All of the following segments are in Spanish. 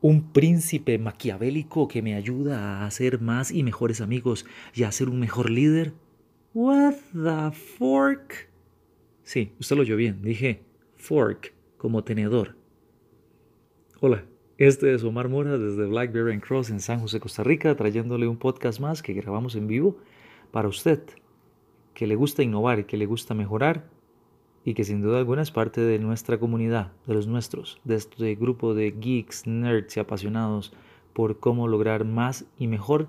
un príncipe maquiavélico que me ayuda a hacer más y mejores amigos y a ser un mejor líder? What the fork? Sí, usted lo oyó bien. Dije fork como tenedor. Hola, este es Omar Mora desde Blackberry and Cross en San José, Costa Rica, trayéndole un podcast más que grabamos en vivo para usted, que le gusta innovar y que le gusta mejorar y que sin duda alguna es parte de nuestra comunidad, de los nuestros, de este grupo de geeks, nerds y apasionados por cómo lograr más y mejor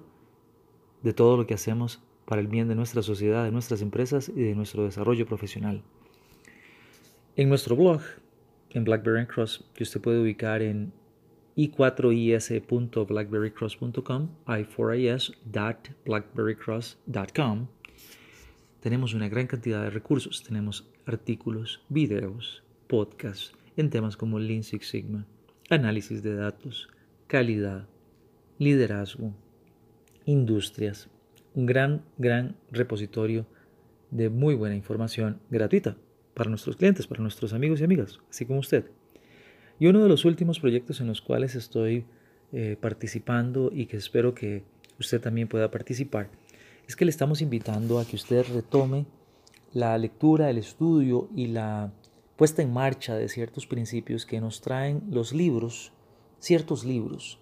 de todo lo que hacemos para el bien de nuestra sociedad, de nuestras empresas y de nuestro desarrollo profesional. En nuestro blog, en Blackberry Cross, que usted puede ubicar en i4is.blackberrycross.com, i4is.blackberrycross.com, tenemos una gran cantidad de recursos. Tenemos artículos, videos, podcasts en temas como Lean Six Sigma, análisis de datos, calidad, liderazgo, industrias. Un gran, gran repositorio de muy buena información gratuita para nuestros clientes, para nuestros amigos y amigas, así como usted. Y uno de los últimos proyectos en los cuales estoy eh, participando y que espero que usted también pueda participar es que le estamos invitando a que usted retome la lectura, el estudio y la puesta en marcha de ciertos principios que nos traen los libros, ciertos libros.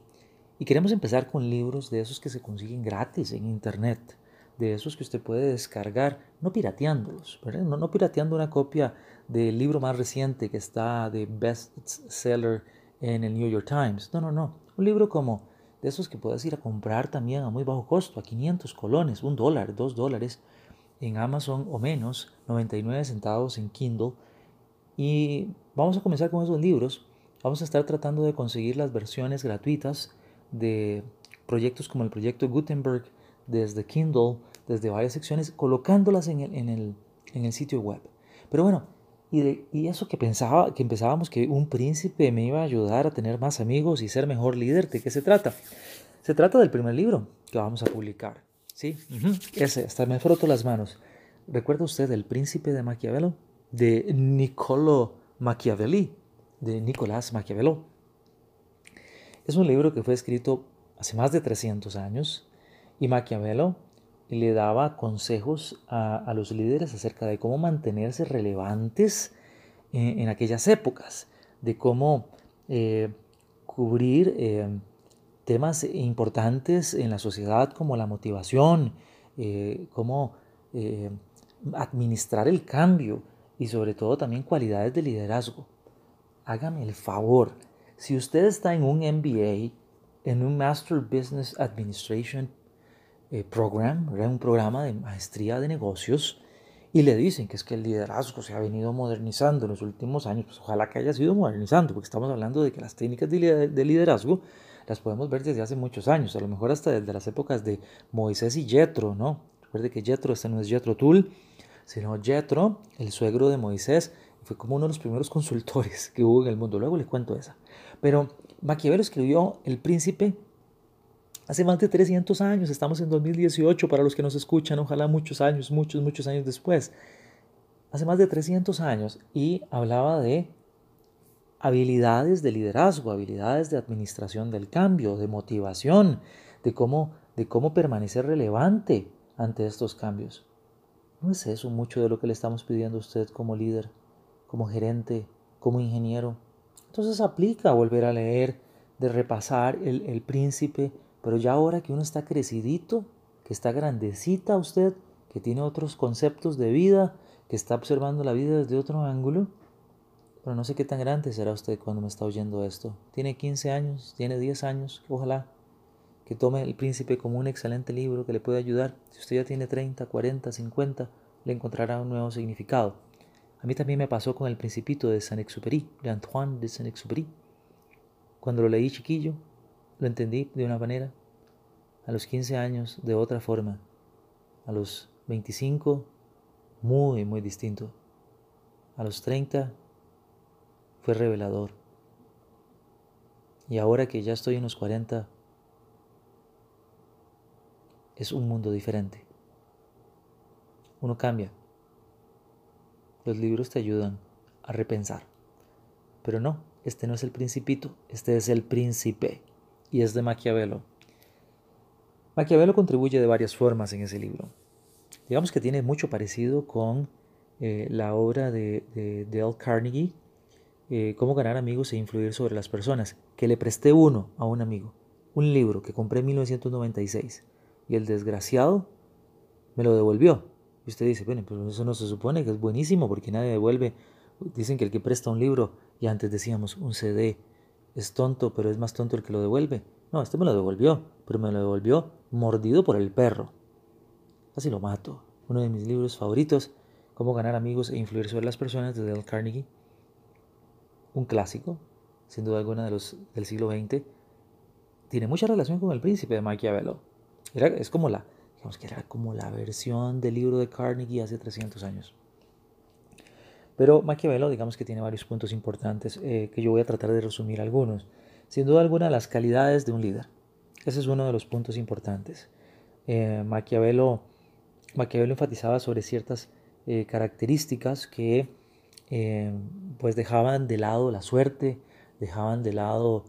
Y queremos empezar con libros de esos que se consiguen gratis en Internet, de esos que usted puede descargar, no pirateándolos, No, no pirateando una copia del libro más reciente que está de bestseller en el New York Times. No, no, no. Un libro como de esos que puedes ir a comprar también a muy bajo costo, a 500 colones, un dólar, dos dólares en Amazon o menos, 99 centavos en Kindle. Y vamos a comenzar con esos libros. Vamos a estar tratando de conseguir las versiones gratuitas de proyectos como el proyecto Gutenberg desde Kindle, desde varias secciones, colocándolas en el, en el, en el sitio web. Pero bueno, y, y, eso que pensaba, que pensábamos que un príncipe me iba a ayudar a tener más amigos y ser mejor líder, ¿de qué se trata? Se trata del primer libro que vamos a publicar. Sí, ese, hasta me froto las manos. ¿Recuerda usted El príncipe de Maquiavelo? De Niccolo Machiavelli, de Nicolás Maquiavelo. Es un libro que fue escrito hace más de 300 años y Maquiavelo le daba consejos a, los líderes acerca de cómo mantenerse relevantes en, aquellas épocas, de cómo eh, cubrir eh, temas importantes en la sociedad como la motivación, eh, cómo administrar el cambio y sobre todo también cualidades de liderazgo. Hágame el favor, si usted está en un MBA, en un Master Business Administration eh, program, un programa de maestría de negocios, y le dicen que es que el liderazgo se ha venido modernizando en los últimos años, pues ojalá que haya sido modernizando, porque estamos hablando de que las técnicas de liderazgo las podemos ver desde hace muchos años, a lo mejor hasta desde las épocas de Moisés y Jetro, ¿no? Recuerde que Jetro, este no es Jetro Tool, sino Jetro, el suegro de Moisés, fue como uno de los primeros consultores que hubo en el mundo. Luego le cuento esa. Pero Maquiavelo escribió El Príncipe Hace más de 300 años, estamos en 2018 para los que nos escuchan, ojalá muchos años, muchos, muchos años después. Hace más de 300 años y hablaba de habilidades de liderazgo, habilidades de administración del cambio, de motivación, de cómo, de cómo permanecer relevante ante estos cambios. ¿No es eso mucho de lo que le estamos pidiendo a usted como líder, como gerente, como ingeniero? Entonces aplica volver a leer, de repasar el, el príncipe pero ya ahora que uno está crecidito, que está grandecita usted, que tiene otros conceptos de vida, que está observando la vida desde otro ángulo, pero no sé qué tan grande será usted cuando me está oyendo esto. Tiene 15 años, tiene 10 años, ojalá que tome El Príncipe como un excelente libro que le puede ayudar. Si usted ya tiene 30, 40, 50, le encontrará un nuevo significado. A mí también me pasó con El Principito de Saint-Exupéry, de Antoine de Saint-Exupéry. Cuando lo leí chiquillo, lo entendí de una manera, a los 15 años de otra forma, a los 25 muy, muy distinto, a los 30 fue revelador. Y ahora que ya estoy en los 40, es un mundo diferente. Uno cambia. Los libros te ayudan a repensar. Pero no, este no es el principito, este es el príncipe y es de Maquiavelo. Maquiavelo contribuye de varias formas en ese libro. Digamos que tiene mucho parecido con eh, la obra de, de Dale Carnegie, eh, Cómo ganar amigos e influir sobre las personas, que le presté uno a un amigo, un libro que compré en 1996 y el desgraciado me lo devolvió. Y usted dice, bueno, pero eso no se supone que es buenísimo porque nadie devuelve. Dicen que el que presta un libro, y antes decíamos un CD, es tonto, pero es más tonto el que lo devuelve. No, este me lo devolvió, pero me lo devolvió mordido por el perro. Casi lo mato. Uno de mis libros favoritos, Cómo ganar amigos e influir sobre las personas, de Dale Carnegie. Un clásico, sin duda alguna de los del siglo XX. Tiene mucha relación con El Príncipe de Maquiavelo. Es como la, que era como la versión del libro de Carnegie hace 300 años. Pero Maquiavelo, digamos que tiene varios puntos importantes eh, que yo voy a tratar de resumir algunos. Sin duda alguna, las calidades de un líder. Ese es uno de los puntos importantes. Eh, Maquiavelo, Maquiavelo enfatizaba sobre ciertas eh, características que eh, pues dejaban de lado la suerte, dejaban de lado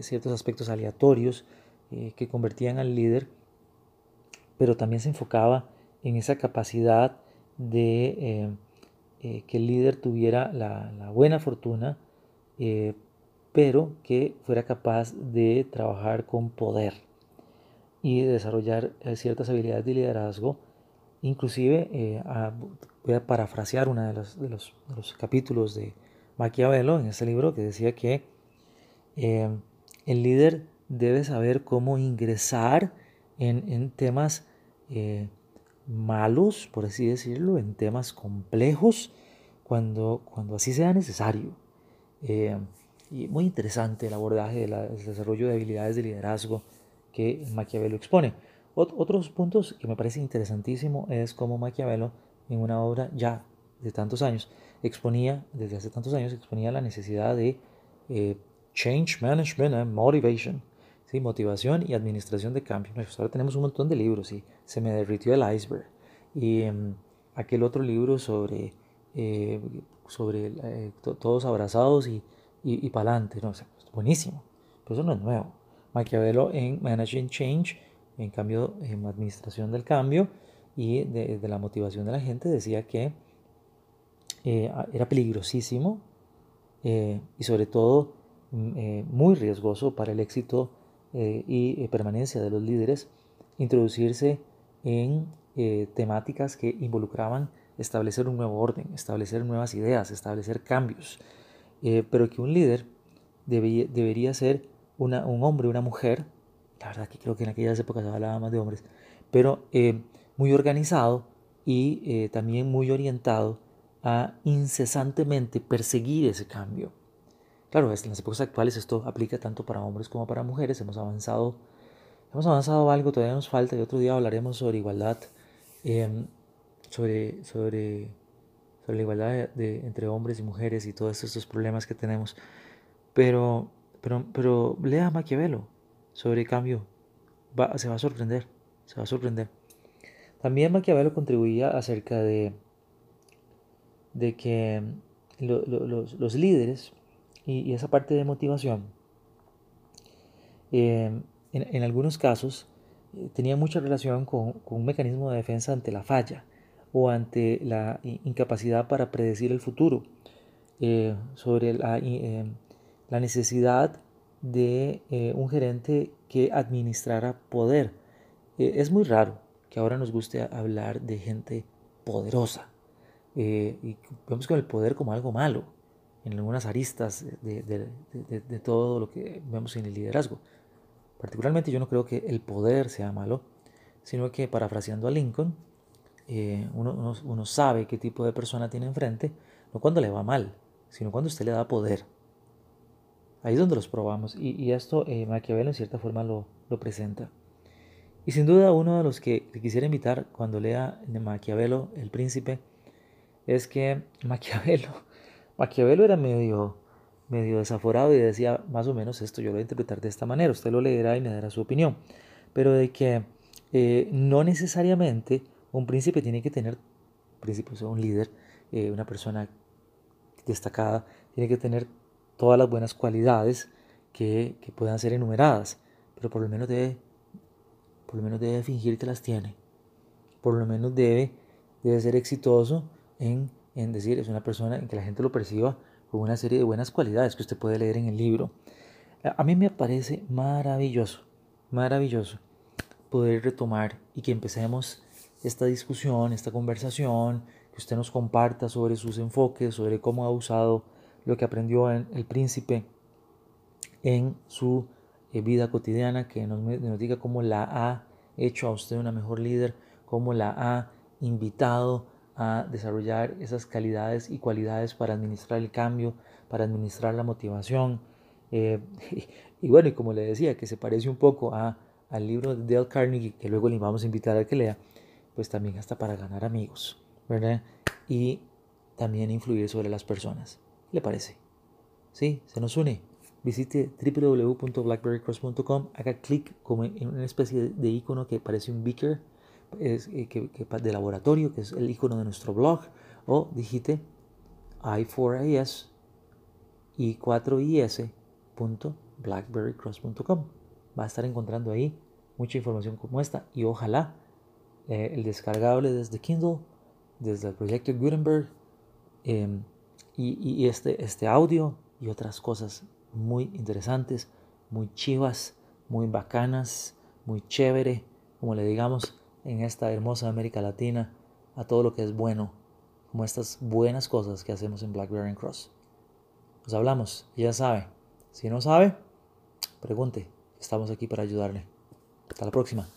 ciertos aspectos aleatorios que convertían al líder, pero también se enfocaba en esa capacidad de que el líder tuviera la buena fortuna, pero que fuera capaz de trabajar con poder y de desarrollar ciertas habilidades de liderazgo Inclusive, eh, voy a parafrasear uno de los, de, los, capítulos de Maquiavelo en ese libro que decía que eh, el líder debe saber cómo ingresar en, temas eh, malos, por así decirlo, en temas complejos, cuando, cuando así sea necesario. Y muy interesante el abordaje del desarrollo de habilidades de liderazgo que Maquiavelo expone otros puntos que me parece interesantísimo es cómo Maquiavelo en una obra ya de tantos años exponía, desde hace tantos años, exponía la necesidad de eh, change management and motivation, ¿sí? motivación y administración de cambio. Ahora tenemos un montón de libros y se me derritió el iceberg. Y em, aquel otro libro sobre, eh, sobre eh, todos abrazados y, y, y para adelante, no, es buenísimo, pero eso no es nuevo. Maquiavelo en Managing Change en cambio, en administración del cambio y de, la motivación de la gente decía que eh, era peligrosísimo eh, y sobre todo mm, eh, muy riesgoso para el éxito y permanencia de los líderes introducirse en temáticas que involucraban establecer un nuevo orden, establecer nuevas ideas, establecer cambios, pero que un líder debería ser una, un hombre, una mujer. La verdad que creo que en aquellas épocas hablaba más de hombres, pero eh, muy organizado y eh, también muy orientado a incesantemente perseguir ese cambio. Claro, en las épocas actuales esto aplica tanto para hombres como para mujeres, hemos avanzado, hemos avanzado algo, todavía nos falta y otro día hablaremos sobre igualdad, em, sobre, sobre, sobre la igualdad de, entre hombres y mujeres y todos estos problemas que tenemos. Pero, pero, pero lea Maquiavelo, sobre cambio, se va a sorprender, se va a sorprender. También Maquiavelo contribuía acerca de, de que los, líderes y, esa parte de motivación, eh, en, algunos casos, eh, tenía mucha relación con, un mecanismo de defensa ante la falla o ante la incapacidad para predecir el futuro, eh, sobre la, la necesidad de eh, un gerente que administrara poder. Eh, es muy raro que ahora nos guste hablar de gente poderosa eh, y vemos con el poder como algo malo en algunas aristas de, de, todo lo que vemos en el liderazgo. Particularmente yo no creo que el poder sea malo, sino que parafraseando a Lincoln, uno, uno, uno sabe qué tipo de persona tiene enfrente, no cuando le va mal, sino cuando usted le da poder. Ahí es donde los probamos y, esto eh, Maquiavelo en cierta forma lo, presenta. Y sin duda uno de los que quisiera invitar cuando lea Maquiavelo, El Príncipe, es que Maquiavelo, Maquiavelo era medio, medio desaforado y decía más o menos esto, yo lo voy a interpretar de esta manera, usted lo leerá y me dará su opinión, pero de que eh, no necesariamente un príncipe tiene que tener, príncipe, un líder, eh, una persona destacada, tiene que tener todas las buenas cualidades que, que puedan ser enumeradas, pero por lo menos debe, por lo menos debe fingir que las tiene. Por lo menos debe, debe ser exitoso en, en decir, es una persona en que la gente lo perciba con una serie de buenas cualidades que usted puede leer en el libro. A mí me parece maravilloso, maravilloso poder retomar y que empecemos esta discusión, esta conversación, que usted nos comparta sobre sus enfoques, sobre cómo ha usado lo que aprendió en El Príncipe en su eh, vida cotidiana, que nos, diga cómo la ha hecho a usted una mejor líder, cómo la ha invitado a desarrollar esas calidades y cualidades para administrar el cambio, para administrar la motivación. Eh, y, bueno, y como le decía, que se parece un poco a, al libro de Dale Carnegie, que luego le vamos a invitar a que lea, pues también hasta para ganar amigos, ¿verdad? Y también influir sobre las personas. ¿Le parece? Sí, se nos une. Visite www.blackberrycross.com, haga clic como en una especie de icono que parece un beaker es, eh, que, de laboratorio, que es el icono de nuestro blog, o digite i4is y 4is.blackberrycross.com. Va a estar encontrando ahí mucha información como esta y ojalá eh, el descargable desde Kindle, desde el proyecto Gutenberg em, y, este, este audio y otras cosas muy interesantes, muy chivas, muy bacanas, muy chévere, como le digamos, en esta hermosa América Latina a todo lo que es bueno, como estas buenas cosas que hacemos en Blackberry Cross. Nos hablamos, ya sabe. Si no sabe, pregunte, estamos aquí para ayudarle. Hasta la próxima.